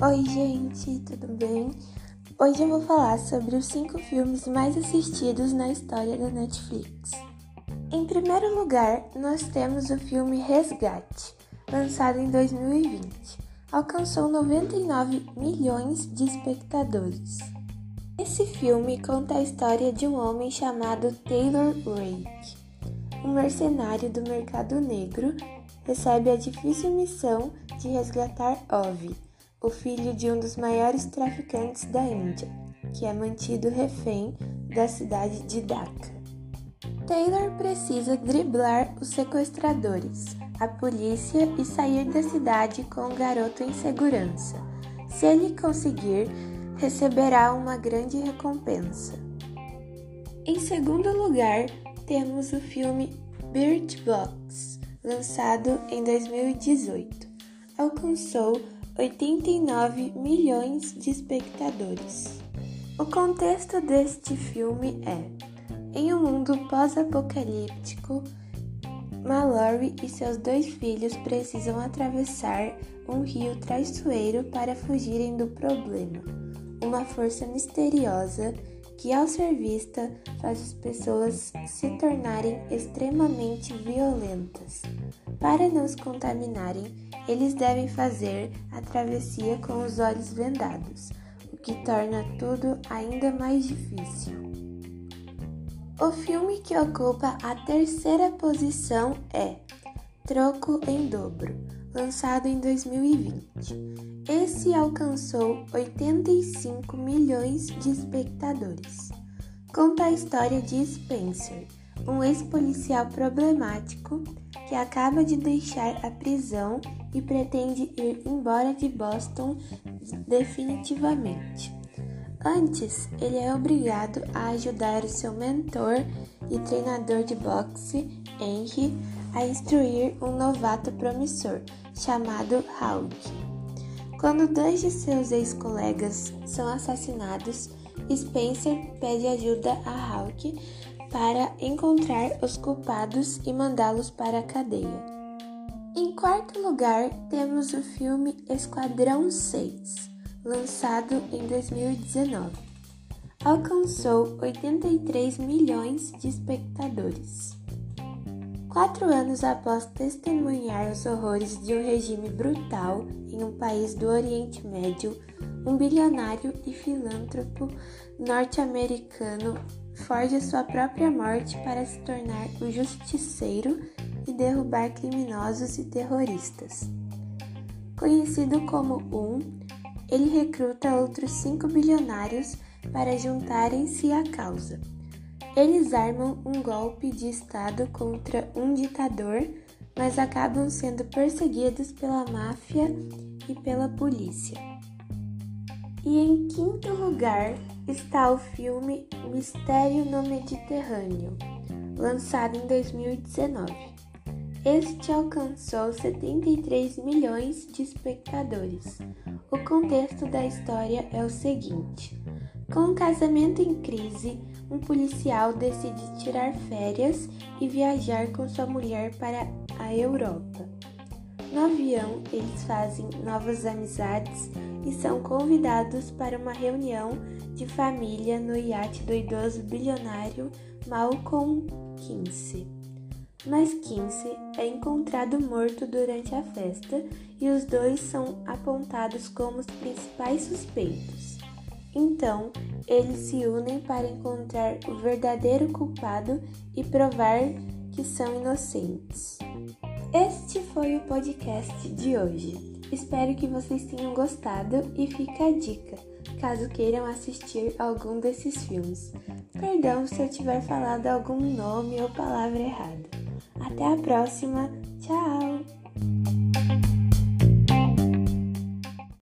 Oi, gente, tudo bem? Hoje eu vou falar sobre os 5 filmes mais assistidos na história da Netflix. Em primeiro lugar, nós temos o filme Resgate, lançado em 2020. Alcançou 99 milhões de espectadores. Esse filme conta a história de um homem chamado Taylor Rake. Um mercenário do mercado negro recebe a difícil missão de resgatar Ovi, o filho de um dos maiores traficantes da Índia, que é mantido refém da cidade de Dhaka. Taylor precisa driblar os sequestradores, a polícia e sair da cidade com o garoto em segurança. Se ele conseguir, receberá uma grande recompensa. Em segundo lugar, temos o filme Bird Box, lançado em 2018. Alcançou 89 milhões de espectadores. O contexto deste filme é: em um mundo pós-apocalíptico, Mallory e seus dois filhos precisam atravessar um rio traiçoeiro para fugirem do problema. Uma força misteriosa que, ao ser vista, faz as pessoas se tornarem extremamente violentas. Para não se contaminarem, eles devem fazer a travessia com os olhos vendados, o que torna tudo ainda mais difícil. O filme que ocupa a terceira posição é Troco em Dobro, lançado em 2020. Esse alcançou 85 milhões de espectadores. Conta a história de Spencer, um ex-policial problemático que acaba de deixar a prisão e pretende ir embora de Boston definitivamente. Antes, ele é obrigado a ajudar o seu mentor e treinador de boxe, Henry, a instruir um novato promissor chamado Hawk. Quando dois de seus ex-colegas são assassinados, Spencer pede ajuda a Hawk para encontrar os culpados e mandá-los para a cadeia. Em quarto lugar, temos o filme Esquadrão 6, lançado em 2019. Alcançou 83 milhões de espectadores. Quatro anos após testemunhar os horrores de um regime brutal em um país do Oriente Médio, um bilionário e filântropo norte-americano forja sua própria morte para se tornar o justiceiro e derrubar criminosos e terroristas. Conhecido como Um, ele recruta outros cinco bilionários para juntarem-se à causa. Eles armam um golpe de Estado contra um ditador, mas acabam sendo perseguidos pela máfia e pela polícia. E em quinto lugar está o filme Mistério no Mediterrâneo, lançado em 2019. Este alcançou 73 milhões de espectadores. O contexto da história é o seguinte: com um casamento em crise, um policial decide tirar férias e viajar com sua mulher para a Europa. No avião, eles fazem novas amizades e são convidados para uma reunião de família no iate do idoso bilionário Malcolm Kinsey. Mas Kinsey é encontrado morto durante a festa e os dois são apontados como os principais suspeitos. Então, eles se unem para encontrar o verdadeiro culpado e provar que são inocentes. Este foi o podcast de hoje. Espero que vocês tenham gostado e fica a dica, caso queiram assistir algum desses filmes. Perdão se eu tiver falado algum nome ou palavra errada. Até a próxima. Tchau!